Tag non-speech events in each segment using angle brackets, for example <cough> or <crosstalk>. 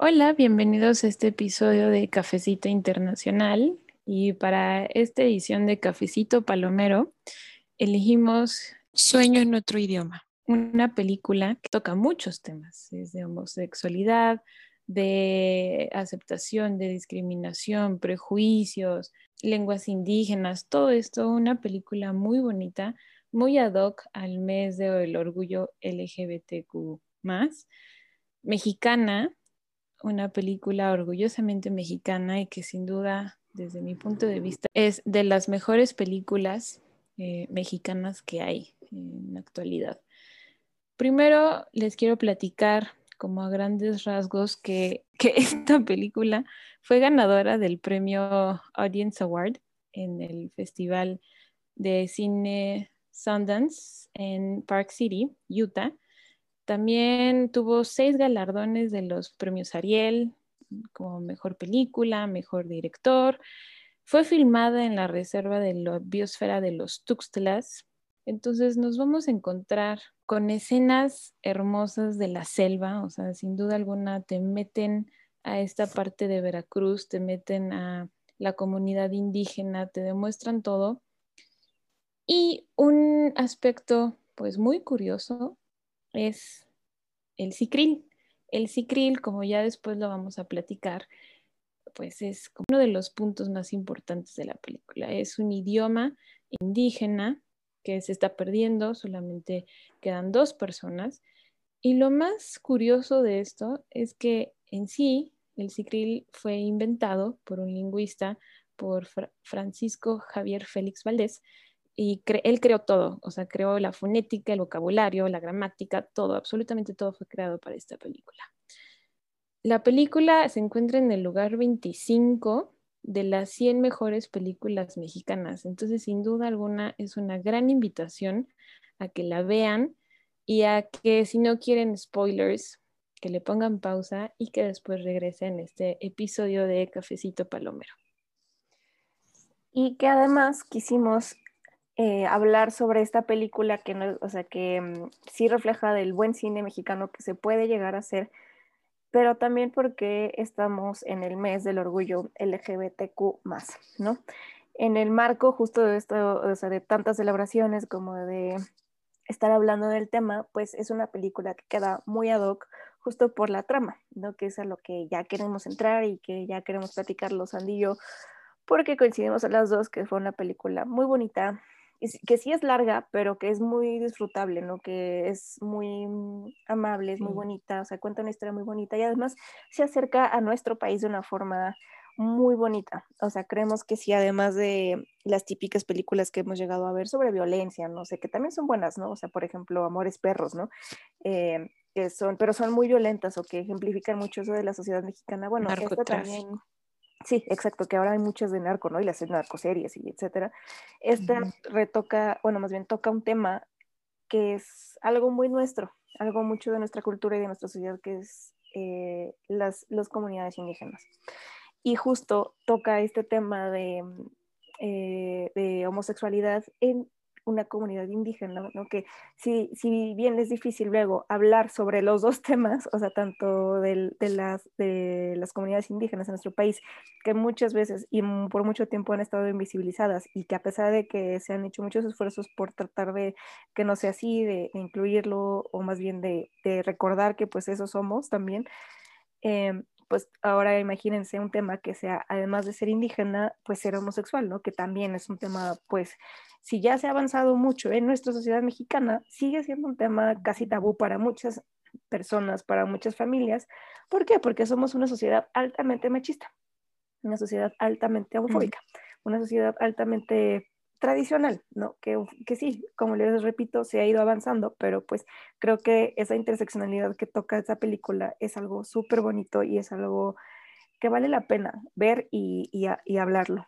Hola, bienvenidos a este episodio de Cafecito Internacional. Y para esta edición de Cafecito Palomero elegimos Sueño en otro idioma, una película que toca muchos temas, es de homosexualidad, de aceptación, de discriminación, prejuicios, lenguas indígenas, todo esto, una película muy bonita, muy ad hoc al mes del orgullo LGBTQ mexicana, una película orgullosamente mexicana y que sin duda, desde mi punto de vista, es de las mejores películas eh, mexicanas que hay en la actualidad. Primero les quiero platicar como a grandes rasgos que, <laughs> que esta película fue ganadora del premio Audience Award en el Festival de Cine Sundance en Park City, Utah. También tuvo seis galardones de los premios Ariel, como mejor película, mejor director. Fue filmada en la reserva de la biosfera de los Tuxtlas, entonces nos vamos a encontrar con escenas hermosas de la selva, o sea, sin duda alguna te meten a esta parte de Veracruz, te meten a la comunidad indígena, te demuestran todo. Y un aspecto pues muy curioso es el cicril. El cicril, como ya después lo vamos a platicar, pues es uno de los puntos más importantes de la película. Es un idioma indígena que se está perdiendo, solamente quedan dos personas. Y lo más curioso de esto es que en sí el cicril fue inventado por un lingüista, por Francisco Javier Félix Valdés, y él creó todo, o sea, creó la fonética, el vocabulario, la gramática, todo, absolutamente todo fue creado para esta película. La película se encuentra en el lugar 25 de las 100 mejores películas mexicanas. Entonces, sin duda alguna, es una gran invitación a que la vean y a que si no quieren spoilers, que le pongan pausa y que después regresen este episodio de Cafecito Palomero. Y que además quisimos eh, hablar sobre esta película que, no, o sea, que mm, sí refleja del buen cine mexicano que se puede llegar a hacer pero también porque estamos en el mes del orgullo LGBTQ ¿no? En el marco justo de esto, o sea, de tantas celebraciones como de estar hablando del tema, pues es una película que queda muy ad hoc justo por la trama, ¿no? Que es a lo que ya queremos entrar y que ya queremos platicar los Andillo, porque coincidimos a las dos que fue una película muy bonita, que sí es larga, pero que es muy disfrutable, ¿no? Que es muy mm, amable, es muy bonita, o sea, cuenta una historia muy bonita y además se acerca a nuestro país de una forma muy bonita. O sea, creemos que sí, además de las típicas películas que hemos llegado a ver sobre violencia, no sé, que también son buenas, ¿no? O sea, por ejemplo, Amores Perros, ¿no? Eh, que son, pero son muy violentas o que ejemplifican mucho eso de la sociedad mexicana. Bueno, esto también Sí, exacto, que ahora hay muchas de narco, ¿no? Y las narcoseries y etcétera. Esta retoca, bueno, más bien toca un tema que es algo muy nuestro, algo mucho de nuestra cultura y de nuestra sociedad, que es eh, las, las, comunidades indígenas. Y justo toca este tema de, eh, de homosexualidad en una comunidad indígena, ¿no? Que si, si bien es difícil luego hablar sobre los dos <laughs> temas, o sea, tanto de, las, de las comunidades indígenas en nuestro país, que muchas veces y por mucho tiempo han estado invisibilizadas y que a pesar de que se han hecho muchos esfuerzos por tratar de que no sea así, de, incluirlo o más bien de, de, recordar que pues eso somos también, eh, pues ahora imagínense un tema que sea, además de ser indígena, pues ser homosexual, ¿no? Que también es un tema, pues, si ya se ha avanzado mucho en nuestra sociedad mexicana, sigue siendo un tema casi tabú para muchas personas, para muchas familias. ¿Por qué? Porque somos una sociedad altamente machista, una sociedad altamente homofóbica, una sociedad altamente tradicional, ¿no? Que, que sí, como les repito, se ha ido avanzando, pero pues creo que esa interseccionalidad que toca esa película es algo súper bonito y es algo que vale la pena ver y, y, hablarlo.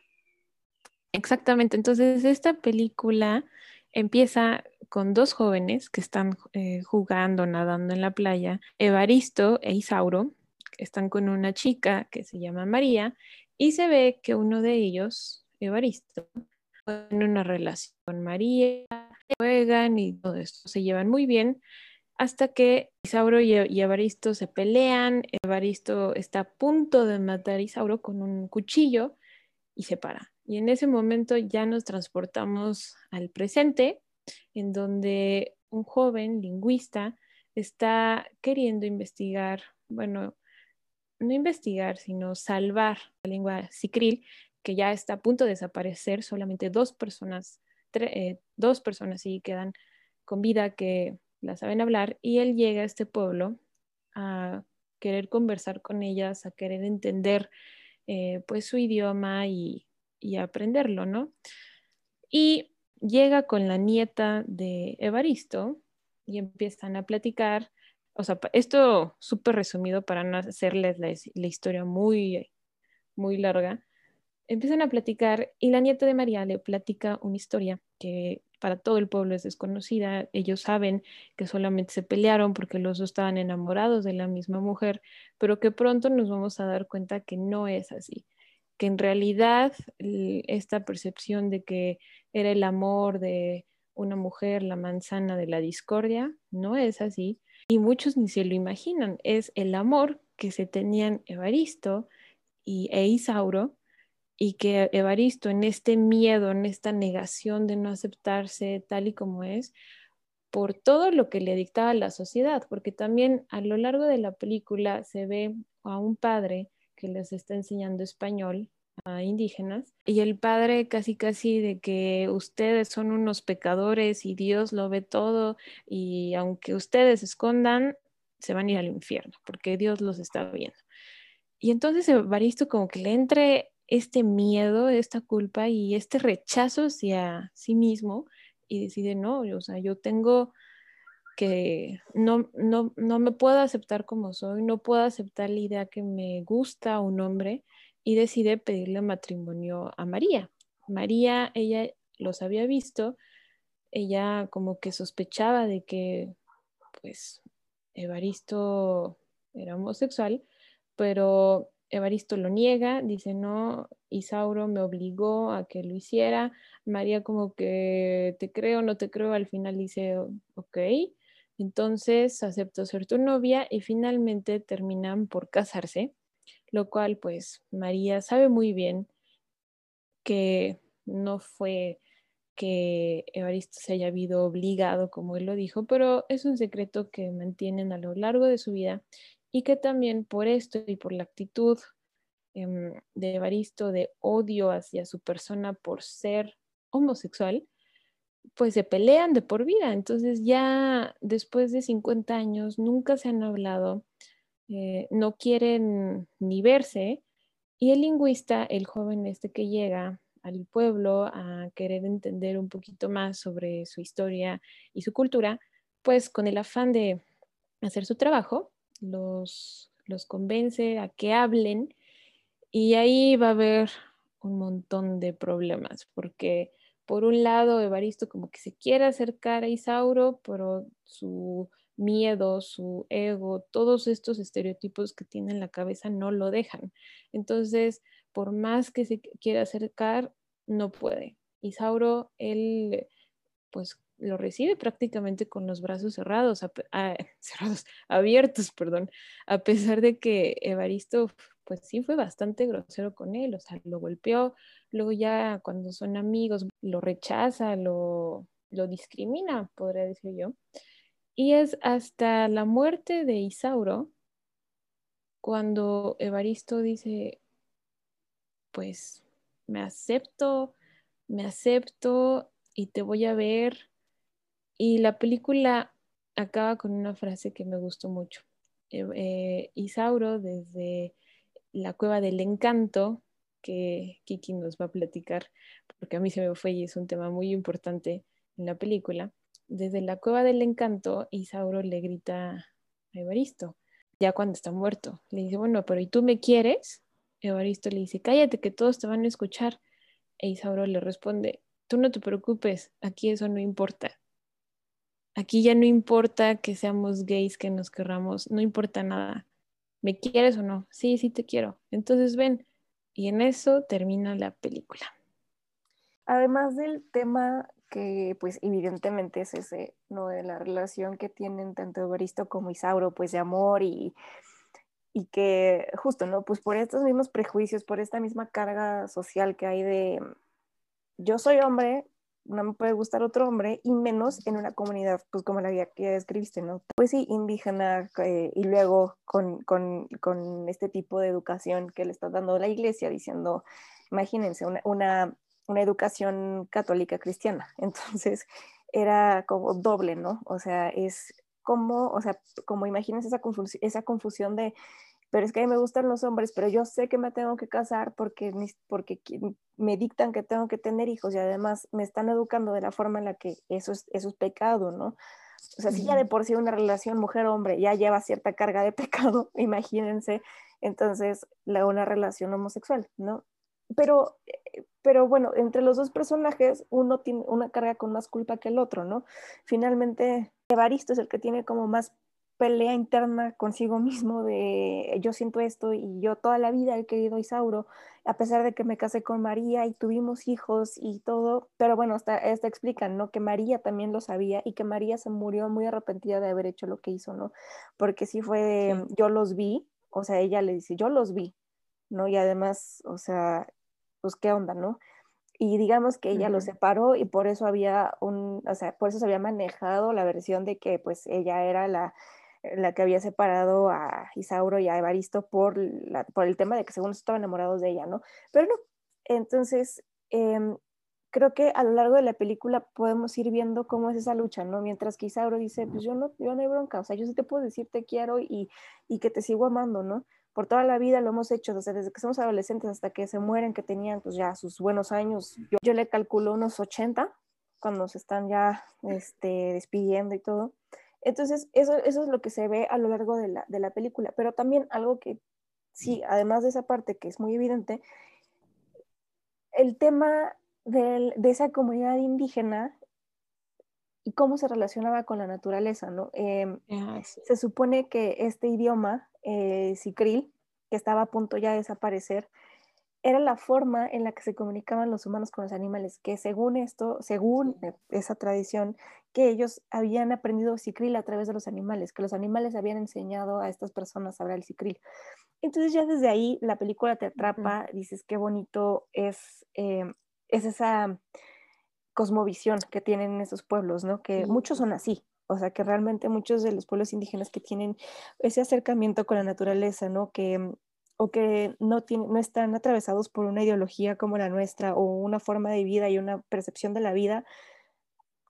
Exactamente, entonces esta película empieza con dos jóvenes que están eh, jugando, nadando en la playa, Evaristo e Isauro, están con una chica que se llama María y se ve que uno de ellos, Evaristo, tiene una relación con María, juegan y todo esto, se llevan muy bien hasta que Isauro y, Evaristo se pelean, Evaristo está a punto de matar a Isauro con un cuchillo y se para. Y en ese momento ya nos transportamos al presente, en donde un joven lingüista está queriendo investigar, bueno, no investigar, sino salvar la lengua sicril, que ya está a punto de desaparecer, solamente dos personas, eh, dos personas sí quedan con vida que la saben hablar, y él llega a este pueblo a querer conversar con ellas, a querer entender eh, pues su idioma y, y aprenderlo, ¿no? Y llega con la nieta de Evaristo y empiezan a platicar. O sea, esto súper resumido para no hacerles la, la, historia muy, muy larga. Empiezan a platicar y la nieta de María le platica una historia que para todo el pueblo es desconocida. Ellos saben que solamente se pelearon porque los dos estaban enamorados de la misma mujer, pero que pronto nos vamos a dar cuenta que no es así, que en realidad esta percepción de que era el amor de una mujer la manzana de la discordia, no es así, y muchos ni se lo imaginan, es el amor que se tenían Evaristo y, e Isauro y que Evaristo en este miedo, en esta negación de no aceptarse tal y como es, por todo lo que le dictaba la sociedad, porque también a lo largo de la película se ve a un padre que les está enseñando español a indígenas y el padre casi casi de que ustedes son unos pecadores y Dios lo ve todo y aunque ustedes escondan, se van a ir al infierno porque Dios los está viendo. Y entonces Evaristo como que le entre este miedo, esta culpa y este rechazo hacia sí mismo y decide, no, o sea, yo tengo que, no, no, no me puedo aceptar como soy, no puedo aceptar la idea que me gusta un hombre y decide pedirle matrimonio a María. María, ella los había visto, ella como que sospechaba de que, pues, Evaristo era homosexual, pero Evaristo lo niega, dice no, Isauro me obligó a que lo hiciera, María como que te creo, no te creo, al final dice ok, entonces acepto ser tu novia y finalmente terminan por casarse, lo cual pues María sabe muy bien que no fue que Evaristo se haya habido obligado, como él lo dijo, pero es un secreto que mantienen a lo largo de su vida y que también por esto y por la actitud em, de Evaristo de odio hacia su persona por ser homosexual, pues se pelean de por vida. Entonces ya después de 50 años nunca se han hablado, eh, no quieren ni verse. Y el lingüista, el joven este que llega al pueblo a querer entender un poquito más sobre su historia y su cultura, pues con el afán de hacer su trabajo, los, los convence a que hablen y ahí va a haber un montón de problemas, porque por un lado Evaristo como que se quiere acercar a Isauro, pero su miedo, su ego, todos estos estereotipos que tiene en la cabeza no lo dejan. Entonces, por más que se quiera acercar, no puede. Isauro, él pues lo recibe prácticamente con los brazos cerrados, ah, <laughs> cerrados, abiertos, perdón, a pesar de que Evaristo, pues sí fue bastante grosero con él, o sea, lo golpeó, luego ya cuando son amigos lo rechaza, lo, lo discrimina, podría decir yo. Y es hasta la muerte de Isauro cuando Evaristo dice, pues me acepto, me acepto y te voy a ver y la película acaba con una frase que me gustó mucho. Eh, eh, Isauro, desde la cueva del encanto, que Kiki nos va a platicar, porque a mí se me fue y es un tema muy importante en la película. Desde la cueva del encanto, Isauro le grita a Evaristo, ya cuando está muerto. Le dice, bueno, pero ¿y tú me quieres? Evaristo le dice, cállate que todos te van a escuchar. E Isauro le responde, tú no te preocupes, aquí eso no importa. Aquí ya no importa que seamos gays, que nos querramos, no importa nada. ¿Me quieres o no? Sí, sí te quiero. Entonces ven. Y en eso termina la película. Además del tema que pues evidentemente es ese, ¿no? De la relación que tienen tanto Evaristo como Isauro, pues de amor y, y que justo, ¿no? Pues por estos mismos prejuicios, por esta misma carga social que hay de yo soy hombre, no me puede gustar otro hombre y menos en una comunidad pues como la que ya describiste, ¿no? Pues sí, indígena eh, y luego con, con, con, este tipo de educación que le está dando la iglesia diciendo, imagínense, una, una, educación católica cristiana. <laughs> Entonces era como doble, ¿no? O sea, es como, o sea, como imagínense esa, esa confusión de pero es que a mí me gustan los hombres, pero yo sé que me tengo que casar porque, porque me dictan que tengo que tener hijos y además me están educando de la forma en la que eso es, eso es pecado, ¿no? O sea, si ya de por sí una relación mujer-hombre ya lleva cierta carga de <laughs> pecado, imagínense, entonces la, una relación homosexual, ¿no? Pero, eh, pero bueno, entre los dos personajes uno tiene una carga con más culpa que el otro, ¿no? Finalmente, Evaristo es el que tiene como más pelea interna consigo mismo de yo siento esto y yo toda la vida he querido a Isauro, a pesar de que me casé con María y tuvimos hijos y todo, pero bueno, hasta, hasta explican, ¿no? Que María también lo sabía y que María se murió muy arrepentida de haber hecho lo que hizo, ¿no? Porque sí fue de, yo los vi, o sea, ella le dice, yo los vi, ¿no? Y además, o sea, pues qué onda, ¿no? y digamos que ella lo separó y por eso había un, o sea, por eso se había manejado la versión de que pues ella era la, la que había separado a Isauro y a Evaristo por, la, por el tema de que según estaban enamorados de ella, ¿no? Pero no, entonces em, creo que a lo largo de la película podemos ir viendo cómo es esa lucha, ¿no? Mientras que Isauro dice, pues yo no, yo no hay bronca, o sea, yo sí te puedo decir te quiero y, y que te sigo amando, ¿no? Por toda la vida lo hemos hecho, o sea, desde que somos adolescentes hasta que se mueren, que tenían pues ya sus buenos años, yo, yo le calculo unos 80, cuando se están ya este, despidiendo y todo. Entonces, eso, eso es lo que se ve a lo largo de la, de la película, pero también algo que sí, además de esa parte que es muy evidente, el tema de esa comunidad indígena y cómo se relacionaba con la naturaleza, ¿no? Em, ah, se supone que este idioma, eh, Sicril, que estaba a punto ya de desaparecer, era la forma en la que se comunicaban los humanos con los animales, que según esto, según e, esa tradición, que ellos habían aprendido sicril a través de los animales, que los animales habían enseñado a estas personas a hablar el sicril. Entonces ya desde ahí la película te atrapa, dices qué bonito es, em, es esa cosmovisión que tienen esos pueblos, ¿no? Que muchos son así, o sea, que realmente muchos de los pueblos indígenas que tienen ese acercamiento con la naturaleza, ¿no? Que o que no, no están atravesados por una ideología como la nuestra o una forma de vida y una percepción de la vida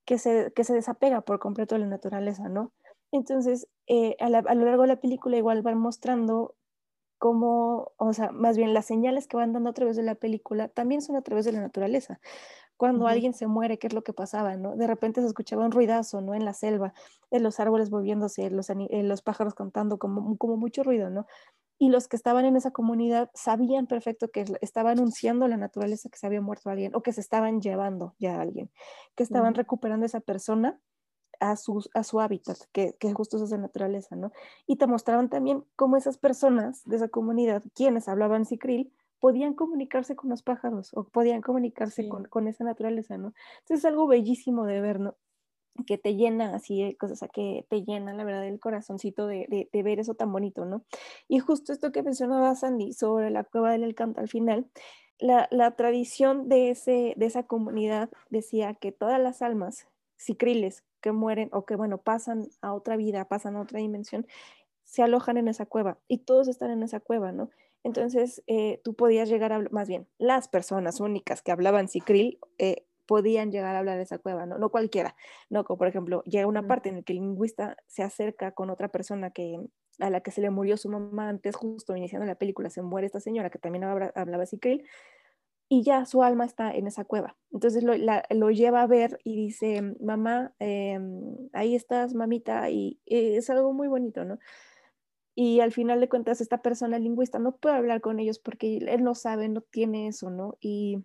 que se, que se desapega por completo de la naturaleza, ¿no? Entonces, eh, a, lo largo de la película igual van mostrando cómo, o sea, más bien las señales que van dando a través de la película también son a través de la naturaleza. Cuando alguien se muere, ¿qué es lo que pasaba, no? De repente se escuchaba un ruidazo, ¿no? En la selva, en los árboles moviéndose, los, eh, los pájaros cantando, como, como mucho ruido, ¿no? Y los que estaban en esa comunidad sabían perfecto que estaba anunciando la naturaleza que se había muerto alguien o que se estaban llevando ya a alguien, que estaban recuperando a esa persona a su, a su hábitat, que, que justo es esa naturaleza, ¿no? Y te mostraron también cómo esas personas de esa comunidad, quienes hablaban sicril, podían comunicarse con los pájaros o podían comunicarse con, con, esa naturaleza, ¿no? Entonces es algo bellísimo de ver, ¿no? Que te llena así, cosas que te llena la verdad el corazoncito de, de, ver eso tan bonito, ¿no? Y justo esto que mencionaba Sandy sobre la cueva del encanto al final, la, la tradición de, ese, de esa comunidad decía que todas las almas cicriles que mueren o que, bueno, pasan a otra vida, pasan a otra dimensión, se alojan en esa cueva y todos están en esa cueva, ¿no? Entonces, eh, tú podías llegar a, más bien, las personas únicas que hablaban cicril eh, podían llegar a hablar de esa cueva, ¿no? No cualquiera, ¿no? Como por ejemplo, llega una parte en la que el lingüista se acerca con otra persona que, a la que se le murió su mamá antes, justo iniciando la película, se muere esta señora que también hablaba, hablaba Sicril, y ya su alma está en esa cueva. Entonces lo, lo lleva a ver y dice, mamá, em, ahí estás, mamita, y, es algo muy bonito, ¿no? Y al final de cuentas, esta persona lingüista no puede hablar con ellos porque él no sabe, no tiene eso, ¿no? Y,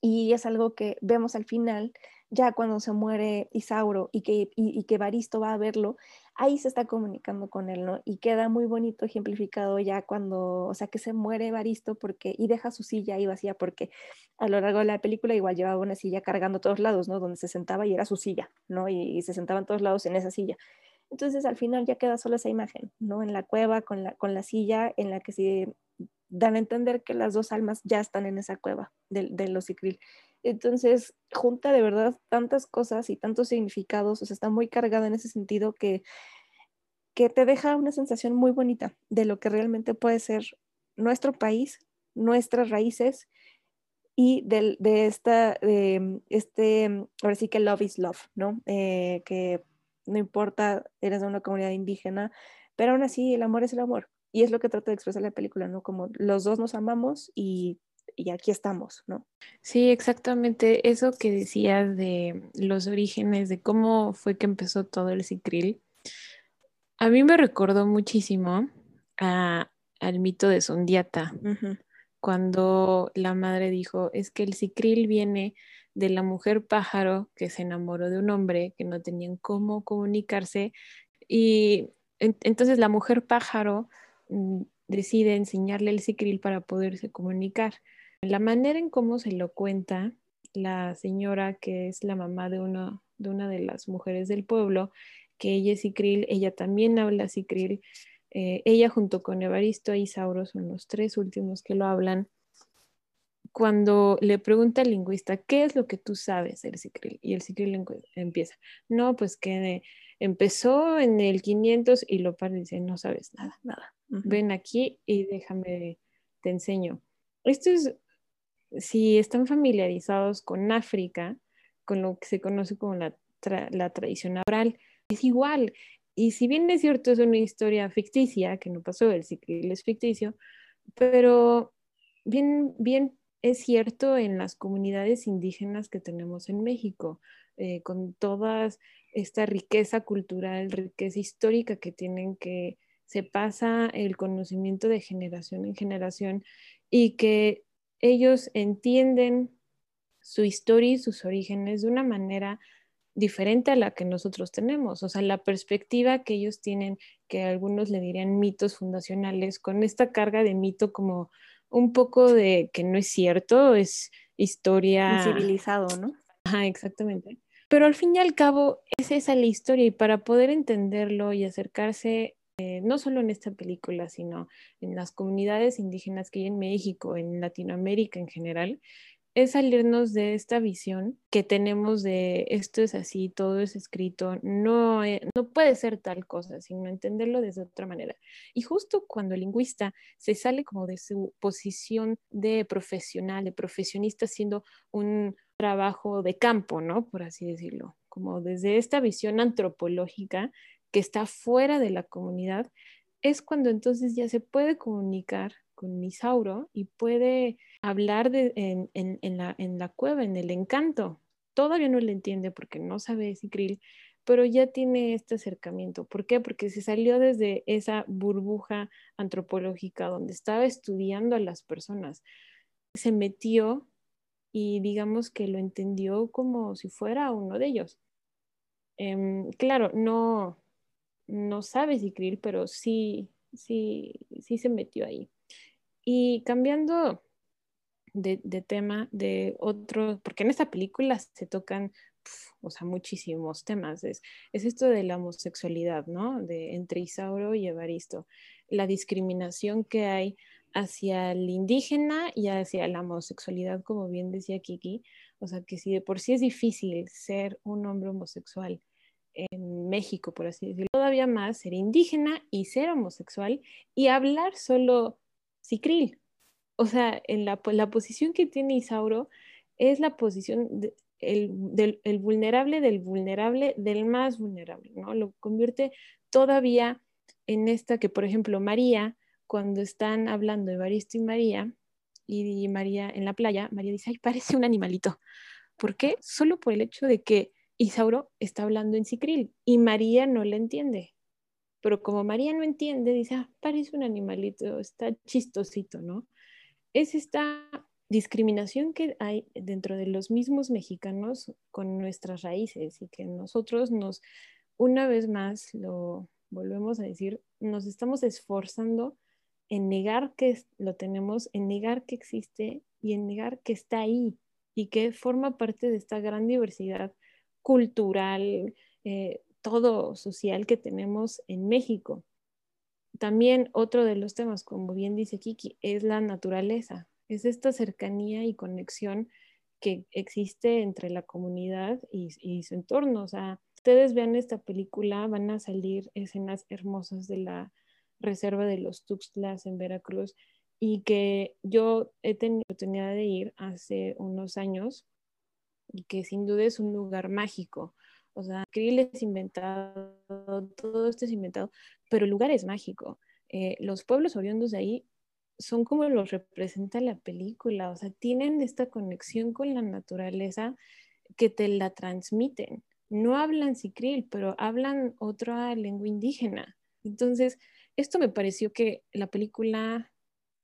y es algo que vemos al final ya cuando se muere Isauro y que, y, que Baristo va a verlo, ahí se está comunicando con él, ¿no? Y queda muy bonito ejemplificado ya cuando, o sea, que se muere Baristo porque, y deja su silla ahí vacía, porque a lo largo de la película igual llevaba una silla cargando a todos lados, ¿no? Donde se sentaba y era su silla, ¿no? Y, se sentaba en todos lados en esa silla. Entonces al final ya queda solo esa imagen, ¿no? En la cueva con la, con la silla en la que se dan a entender que las dos almas ya están en esa cueva de, de los Icril. Entonces, junta de verdad tantas cosas y tantos significados, o sea, está muy cargada en ese sentido que, que te deja una sensación muy bonita de lo que realmente puede ser nuestro país, nuestras raíces y de, de esta, de este, ahora sí que love is love, ¿no? Eh, que no importa, eres de una comunidad indígena, pero aún así el amor es el amor. Y es lo que trata de expresar la película, ¿no? Como los dos nos amamos y y aquí estamos, ¿no? Sí, exactamente. Eso que decías de los orígenes, de cómo fue que empezó todo el cicril, a mí me recordó muchísimo al mito de Sundiata, cuando la madre dijo, es que el cicril viene de la mujer pájaro que se enamoró de un hombre que no tenían cómo comunicarse y entonces la mujer pájaro decide enseñarle el cicril para poderse comunicar. La manera en cómo se lo cuenta la señora, que es la mamá de, una de las mujeres del pueblo, que ella es Sicril, ella también habla Sicril, eh, ella junto con Evaristo e Isauro son los tres últimos que lo hablan. Cuando le pregunta al lingüista, ¿qué es lo que tú sabes del Sicril? Y el Sicril empieza, no, pues que empezó en el 500 y lo dice, no sabes nada, nada. Ven aquí y déjame, te enseño. Esto es si están familiarizados con África, con lo que se conoce como la, tradición oral, es igual. Y si bien es cierto, es una historia ficticia, que no pasó, el ciclo es ficticio, pero bien, bien es cierto en las comunidades indígenas que tenemos en México, eh, con toda esta riqueza cultural, riqueza histórica que tienen que se pasa el conocimiento de generación en generación y que ellos entienden su historia y sus orígenes de una manera diferente a la que nosotros tenemos. O sea, la perspectiva que ellos tienen, que algunos le dirían mitos fundacionales, con esta carga de mito como un poco de que no es cierto, es historia... Civilizado, ¿no? Ajá, exactamente. Pero al fin y al cabo es esa la historia y para poder entenderlo y acercarse eh, no solo en esta película, sino en las comunidades indígenas que hay en México, en Latinoamérica en general, es salirnos de esta visión que tenemos de esto es así, todo es escrito, no, eh, no puede ser tal cosa, sino entenderlo de otra manera. Y justo cuando el lingüista se sale como de su posición de profesional, de profesionista, haciendo un trabajo de campo, ¿no? Por así decirlo, como desde esta visión antropológica que está fuera de la comunidad, es cuando entonces ya se puede comunicar con Misauro y puede hablar en, en, la, en, la, cueva, en el encanto. Todavía no le entiende porque no sabe Sicril, pero ya tiene este acercamiento. ¿Por qué? Porque se salió desde esa burbuja antropológica donde estaba estudiando a las personas. Se metió y digamos que lo entendió como si fuera uno de ellos. Em, claro, no, no sabe Sicril, pero sí, sí, sí se metió ahí. Y cambiando de, tema, de otro, porque en esta película se tocan, o sea, muchísimos temas. Es, es, esto de la homosexualidad, ¿no? De, entre Isauro y Evaristo. La discriminación que hay hacia el indígena y hacia la homosexualidad, como bien decía Kiki. O sea, que si de por sí es difícil ser un hombre homosexual, en México, por así decirlo, todavía más ser indígena y ser homosexual y hablar solo cicril. O sea, en la, la posición que tiene Isauro es la posición del el vulnerable del vulnerable del más vulnerable, ¿no? Lo convierte todavía en esta que, por ejemplo, María, cuando están hablando Evaristo y María, y María en la playa, María dice, ay, parece un animalito. ¿Por qué? Solo por el hecho de que Isauro está hablando en Cicril y María no le entiende. Pero como María no entiende, dice, ah, parece un animalito, está chistosito, ¿no? Es esta discriminación que hay dentro de los mismos mexicanos con nuestras raíces y que nosotros nos, una vez más, lo volvemos a decir, nos estamos esforzando en negar que lo tenemos, en negar que existe y en negar que está ahí y que forma parte de esta gran diversidad cultural, eh, todo social que tenemos en México. También otro de los temas, como bien dice Kiki, es la naturaleza, es esta cercanía y conexión que existe entre la comunidad y, y su entorno. O sea, ustedes vean esta película, van a salir escenas hermosas de la reserva de los Tuxtlas en Veracruz y que yo he tenido la oportunidad de ir hace unos años que sin duda es un lugar mágico. O sea, Krill es inventado, todo esto es inventado, pero el lugar es mágico. Eh, los pueblos oriundos de ahí son como los representa la película, o sea, tienen esta conexión con la naturaleza que te la transmiten. No hablan sicril, pero hablan otra lengua indígena. Entonces, esto me pareció que la película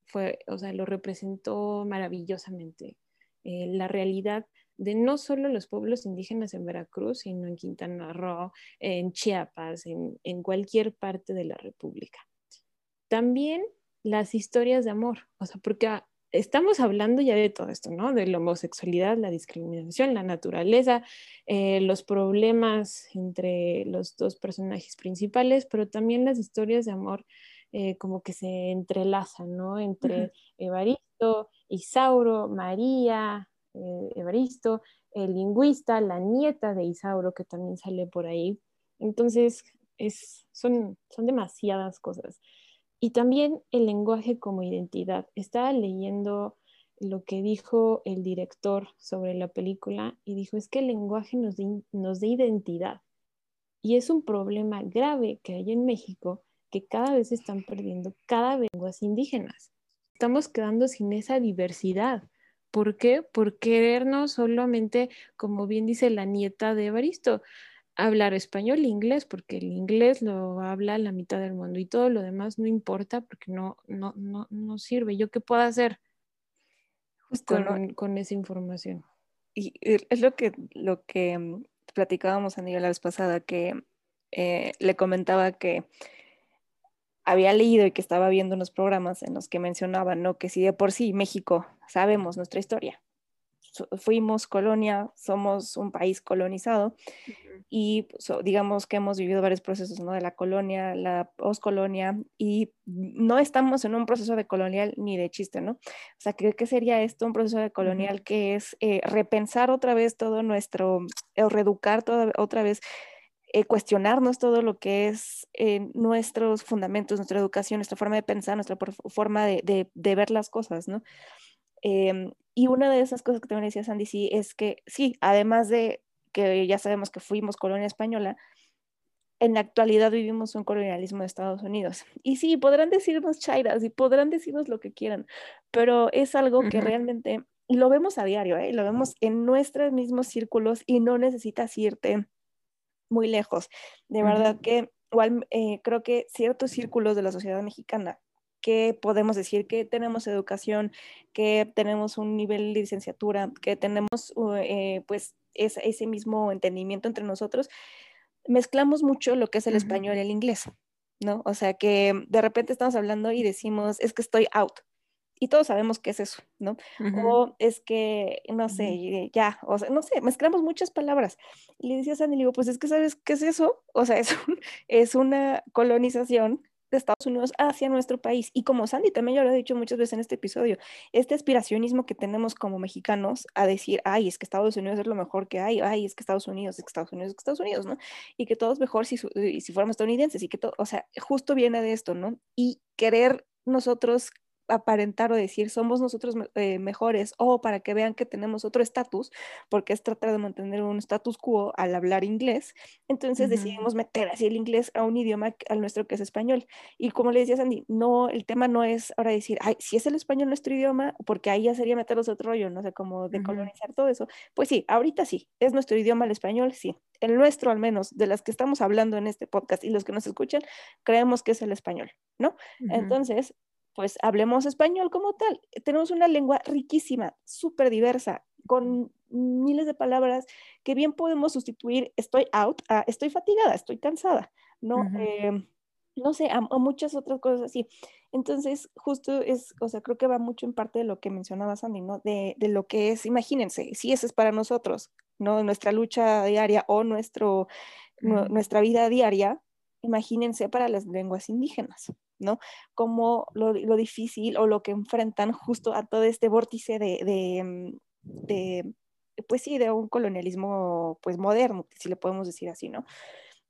fue, o sea, lo representó maravillosamente. Eh, la realidad de no solo los pueblos indígenas en Veracruz, sino en Quintana Roo, en Chiapas, en, en cualquier parte de la República. También las historias de amor, o sea, porque estamos hablando ya de todo esto, ¿no? De la homosexualidad, la discriminación, la naturaleza, eh, los problemas entre los dos personajes principales, pero también las historias de amor eh, como que se entrelazan, ¿no? Entre Evaristo, Isauro, María, eh, Evaristo, el lingüista, la nieta de Isauro, que también sale por ahí. Entonces, es, son, son demasiadas cosas. Y también el lenguaje como identidad. Estaba leyendo lo que dijo el director sobre la película y dijo, es que el lenguaje nos, nos da identidad. Y es un problema grave que hay en México que cada vez están perdiendo cada vez lenguas indígenas. Estamos quedando sin esa diversidad. ¿Por qué? Por querernos solamente, como bien dice la nieta de Evaristo, hablar español e inglés, porque el inglés lo habla la mitad del mundo y todo lo demás no importa porque no, no, no, no sirve. ¿Yo qué puedo hacer con, con, esa información? Y es lo que, lo que mm, platicábamos a nivel la vez pasada, que eh, le comentaba que había leído y que estaba viendo unos programas en los que mencionaban, ¿no? Que si de por sí México sabemos nuestra historia, fuimos colonia, somos un país colonizado y digamos que hemos vivido varios procesos ¿no? de la colonia, la poscolonia y no estamos en un proceso de colonial ni de chiste, ¿no? O sea, creo que sería esto un proceso de colonial que es eh, repensar otra vez todo nuestro, o reeducar otra vez eh, cuestionarnos todo lo que es eh, nuestros fundamentos, nuestra educación, nuestra forma de pensar, nuestra forma de, de, de ver las cosas, ¿no? Em, y una de esas cosas que también decía Sandy, sí, es que sí, además de que ya sabemos que fuimos colonia española, en la actualidad vivimos un colonialismo de Estados Unidos. Y sí, podrán decirnos chairas y podrán decirnos lo que quieran, pero es algo que realmente lo vemos a diario, ¿eh? lo vemos en nuestros mismos círculos y no necesitas irte muy lejos. De verdad que igual eh, creo que ciertos círculos de la sociedad mexicana que podemos decir que tenemos educación, que tenemos un nivel de licenciatura, que tenemos eh, pues ese mismo entendimiento entre nosotros, mezclamos mucho lo que es el español y el inglés, ¿no? O sea que de repente estamos hablando y decimos, es que estoy out. Y todos sabemos qué es eso, ¿no? O es que, no sé, ya, o sea, no sé, mezclamos muchas palabras. Y le decía a Sandy, le digo, pues es que, ¿sabes qué es eso? O sea, <laughs> es, es una colonización de Estados Unidos hacia nuestro país. Y como Sandy también ya lo he dicho muchas veces en este episodio, este aspiracionismo que tenemos como mexicanos a decir, ay, es que Estados Unidos es lo mejor que hay, ay, es que Estados Unidos, es que Estados Unidos, es que Estados Unidos, ¿no? Y que todo es mejor si, si fuéramos estadounidenses y que todo, o sea, justo viene de esto, ¿no? Y querer nosotros aparentar o decir somos nosotros eh, mejores o para que vean que tenemos otro estatus, porque es tratar de mantener un status quo al hablar inglés, entonces decidimos meter así el inglés a un idioma al nuestro que es español. Y como le decía Sandy, no, el tema no es ahora decir, ay, si es el español nuestro idioma, porque ahí ya sería meterlos otro rollo, no sé, cómo decolonizar todo eso. Pues sí, ahorita sí, es nuestro idioma el español, sí. El nuestro al menos, de las que estamos hablando en este podcast y los que nos escuchan, creemos que es el español, ¿no? Entonces, pues hablemos español como tal. Tenemos una lengua riquísima, súper diversa, con miles de palabras que bien podemos sustituir estoy out estoy fatigada, estoy cansada, ¿no? Em, no sé, a, muchas otras cosas así. Entonces, justo es, o sea, creo que va mucho en parte de lo que mencionaba Sandy, ¿no? De, de lo que es, imagínense, si eso es para nosotros, ¿no? Nuestra lucha diaria o nuestro, nuestra vida diaria, imagínense para las lenguas indígenas, ¿no? Como lo, difícil o lo que enfrentan justo a todo este vórtice de, mm, de, pues sí, de un colonialismo, pues moderno, si le podemos decir así, ¿no?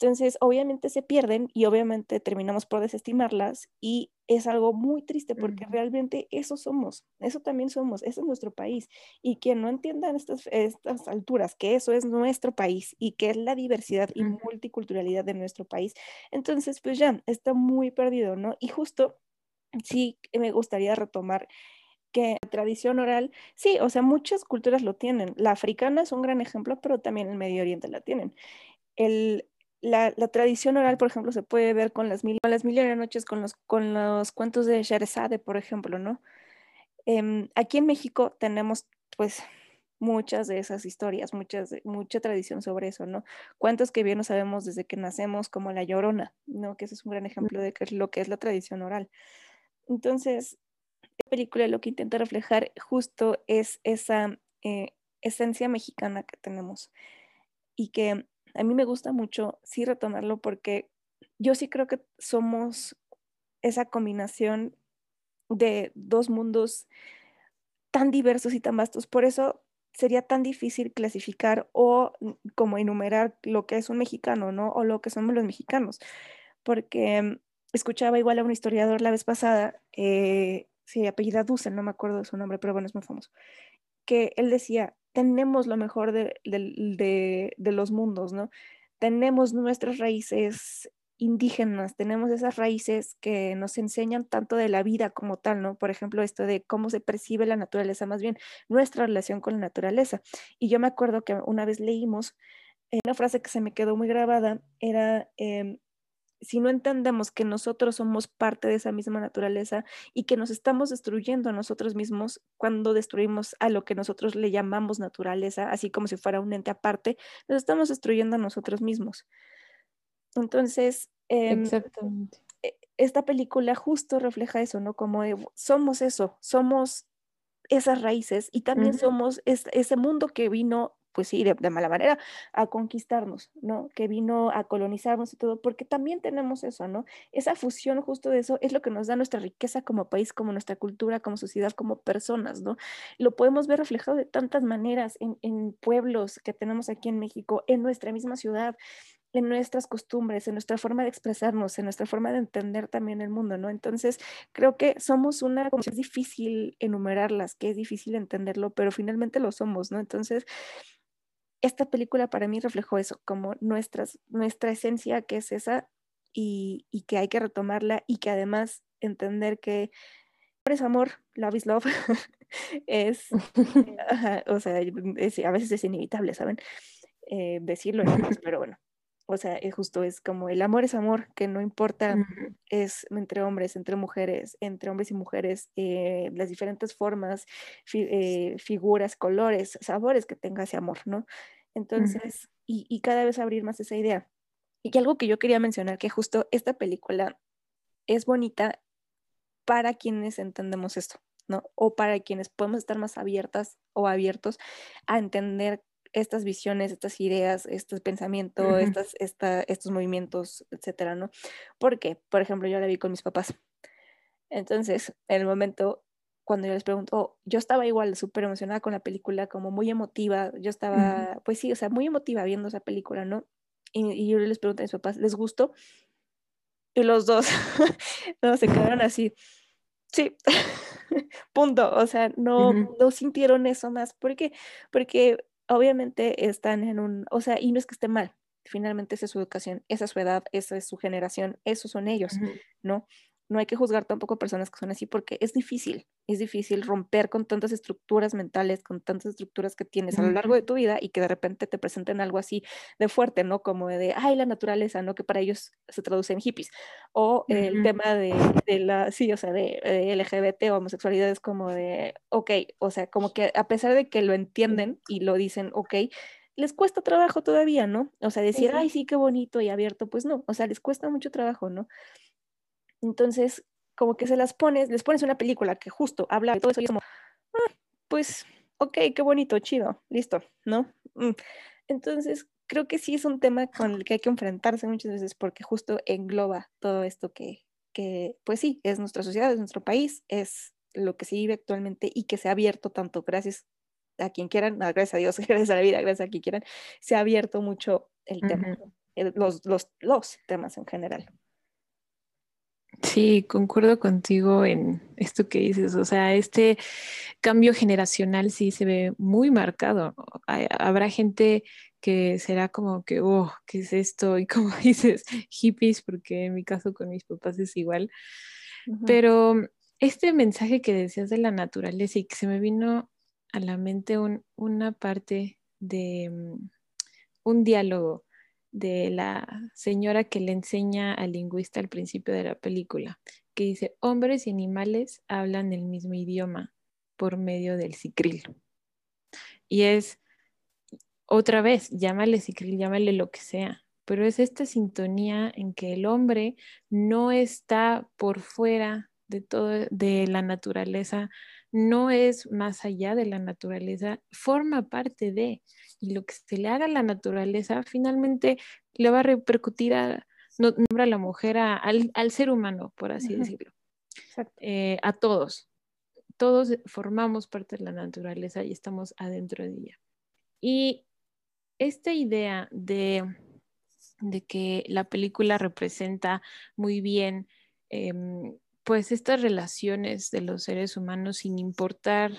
Entonces, obviamente se pierden y obviamente terminamos por desestimarlas y es algo muy triste porque realmente eso somos, eso también somos, ese es nuestro país. Y quien no entienda en estas, estas alturas que eso es nuestro país y que es la diversidad y multiculturalidad de nuestro país, entonces pues ya está muy perdido, ¿no? Y justo sí me gustaría retomar que tradición oral, sí, o sea, muchas culturas lo tienen. La africana es un gran ejemplo, pero también el Medio Oriente la tienen. El, la, tradición oral, por ejemplo, se puede ver con las mil, las mil y una noches, con los, con los cuentos de Sherazade, por ejemplo, ¿no? Em, aquí en México tenemos, pues, muchas de esas historias, muchas, mucha tradición sobre eso, ¿no? Cuentos que bien no sabemos desde que nacemos, como La Llorona, ¿no? Que ese es un gran ejemplo de que lo que es la tradición oral. Entonces, la película lo que intenta reflejar justo es esa eh, esencia mexicana que tenemos y que a mí me gusta mucho sí retomarlo porque yo sí creo que somos esa combinación de dos mundos tan diversos y tan vastos. Por eso sería tan difícil clasificar o como enumerar lo que es un mexicano, ¿no? O lo que somos los mexicanos. Porque escuchaba igual a un historiador la vez pasada, eh, se apellida Dussel, no me acuerdo de su nombre, pero bueno, es muy famoso, que él decía, tenemos lo mejor de, los mundos, ¿no? Tenemos nuestras raíces indígenas, tenemos esas raíces que nos enseñan tanto de la vida como tal, ¿no? Por ejemplo, esto de cómo se percibe la naturaleza, más bien nuestra relación con la naturaleza. Y yo me acuerdo que una vez leímos eh, una frase que se me quedó muy grabada, era, em, si no entendemos que nosotros somos parte de esa misma naturaleza y que nos estamos destruyendo a nosotros mismos cuando destruimos a lo que nosotros le llamamos naturaleza, así como si fuera un ente aparte, nos estamos destruyendo a nosotros mismos. Entonces, em, Exactamente. E, esta película justo refleja eso, ¿no? Como somos eso, somos esas raíces y también somos ese mundo que vino pues sí, de, mala manera, a conquistarnos, ¿no? Que vino a colonizarnos y todo, porque también tenemos eso, ¿no? Esa fusión justo de eso es lo que nos da nuestra riqueza como país, como nuestra cultura, como sociedad, como personas, ¿no? Lo podemos ver reflejado de tantas maneras en, en pueblos que tenemos aquí en México, en nuestra misma ciudad, en nuestras costumbres, en nuestra forma de expresarnos, en nuestra forma de entender también el mundo, ¿no? Entonces, creo que somos una, como es difícil enumerarlas, que es difícil entenderlo, pero finalmente lo somos, ¿no? Entonces, esta película para mí reflejó eso, como nuestras, nuestra esencia que es esa y, que hay que retomarla y que además entender que amor es amor, love is love, <laughs> es, <laughs> o sea, a veces es inevitable, ¿saben? Eh, decirlo, <laughs> pero bueno, o sea, es justo es como el amor es amor, que no importa, es entre hombres, entre mujeres, entre hombres y mujeres, eh, las diferentes formas, eh, figuras, colores, sabores que tenga ese amor, ¿no? Entonces, y, cada vez abrir más esa idea. Y que algo que yo quería mencionar, que justo esta película es bonita para quienes entendemos esto, ¿no? O para quienes podemos estar más abiertas o abiertos a entender estas visiones, estas ideas, estos pensamientos, estas, estos movimientos, etcétera, ¿no? Porque, por ejemplo, yo la vi con mis papás. Entonces, en el momento cuando yo les pregunto, yo estaba igual súper emocionada con la película, como muy emotiva, yo estaba, pues sí, o sea, muy emotiva viendo esa película, ¿no? Y, yo les pregunto a mis papás, ¿les gustó? Y los dos, <laughs> no, se quedaron así. sí, <laughs> punto. O sea, no, no sintieron eso más. ¿Por qué? Porque obviamente están en un, o sea, y no es que esté mal, finalmente esa es su educación, esa es su edad, esa es su generación, esos son ellos, ¿no? No hay que juzgar tampoco a personas que son así porque es difícil, es difícil romper con tantas estructuras mentales, con tantas estructuras que tienes a lo largo de tu vida y que de repente te presenten algo así de fuerte, ¿no? Como de, ay, la naturaleza, ¿no? Que para ellos se traduce en hippies. O el tema de, la, sí, o sea, de, LGBT o homosexualidad es como de, ok, o sea, como que a pesar de que lo entienden y lo dicen, ok, les cuesta trabajo todavía, ¿no? O sea, decir, ay, sí, qué bonito y abierto, pues no, o sea, les cuesta mucho trabajo, ¿no? Entonces, como que se las pones, les pones una película que justo habla de todo eso y es como, ah, pues, ok, qué bonito, chido, listo, ¿no? Mm. Entonces, creo que sí es un tema con el que hay que enfrentarse muchas veces porque justo engloba todo esto que, que, pues sí, es nuestra sociedad, es nuestro país, es lo que se vive actualmente y que se ha abierto tanto gracias a quien quieran, gracias a Dios, <laughs> gracias a la vida, gracias a quien quieran, se ha abierto mucho el tema, los, los, los temas en general. Sí, concuerdo contigo en esto que dices. O sea, este cambio generacional sí se ve muy marcado. Habrá gente que será como que, oh, ¿qué es esto? Y como <laughs> dices, hippies, porque en mi caso con mis papás es igual. Pero este mensaje que decías de la naturaleza y que se me vino a la mente una parte de mm, un diálogo de la señora que le enseña al lingüista al principio de la película, que dice, hombres y animales hablan el mismo idioma por medio del cicril. Y es, otra vez, llámale cicril, llámale lo que sea, pero es esta sintonía en que el hombre no está por fuera de todo, de la naturaleza, no es más allá de la naturaleza, forma parte de, y lo que se le haga a la naturaleza finalmente le va a repercutir a, no, a la mujer, al, ser humano, por así decirlo, eh, a todos. Todos formamos parte de la naturaleza y estamos adentro de ella. Y esta idea de, de que la película representa muy bien em, pues estas relaciones de los seres humanos sin importar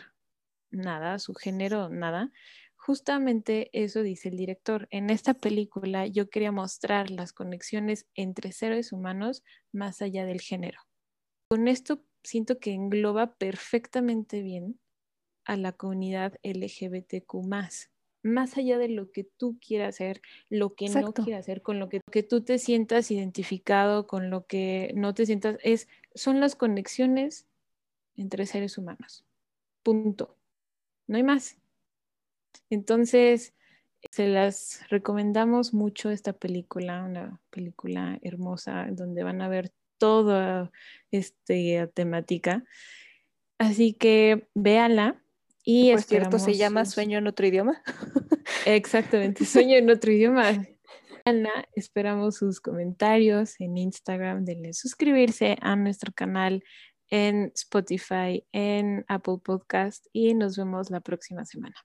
nada, su género, nada, justamente eso dice el director. En esta película yo quería mostrar las conexiones entre seres humanos más allá del género. Con esto siento que engloba perfectamente bien a la comunidad LGBTQ más allá de lo que tú quieras hacer, lo que no quieras hacer, con lo que, que, tú te sientas identificado, con lo que no te sientas, es, son las conexiones entre seres humanos. Punto. No hay más. Entonces, se las recomendamos mucho esta película, una película hermosa donde van a ver toda esta temática. Así que véala y Por cierto, se llama Sueño en otro idioma. <laughs> Exactamente, <laughs> Sueño en otro idioma. Ana, esperamos sus comentarios en Instagram, denle suscribirse a nuestro canal en Spotify, en Apple Podcast y nos vemos la próxima semana.